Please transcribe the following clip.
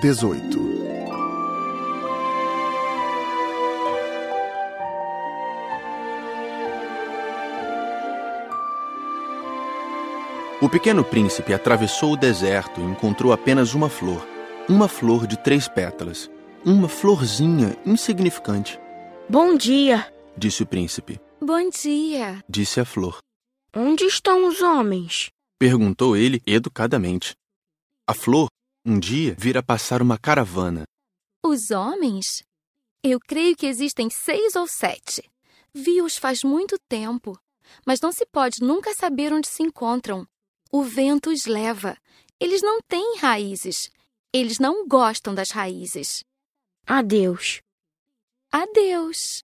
18 O pequeno príncipe atravessou o deserto e encontrou apenas uma flor. Uma flor de três pétalas. Uma florzinha insignificante. Bom dia. Disse o príncipe. Bom dia. Disse a flor. Onde estão os homens? Perguntou ele educadamente. A flor, um dia, vira passar uma caravana. Os homens? Eu creio que existem seis ou sete. Vi-os faz muito tempo, mas não se pode nunca saber onde se encontram. O vento os leva. Eles não têm raízes. Eles não gostam das raízes. Adeus. Adeus.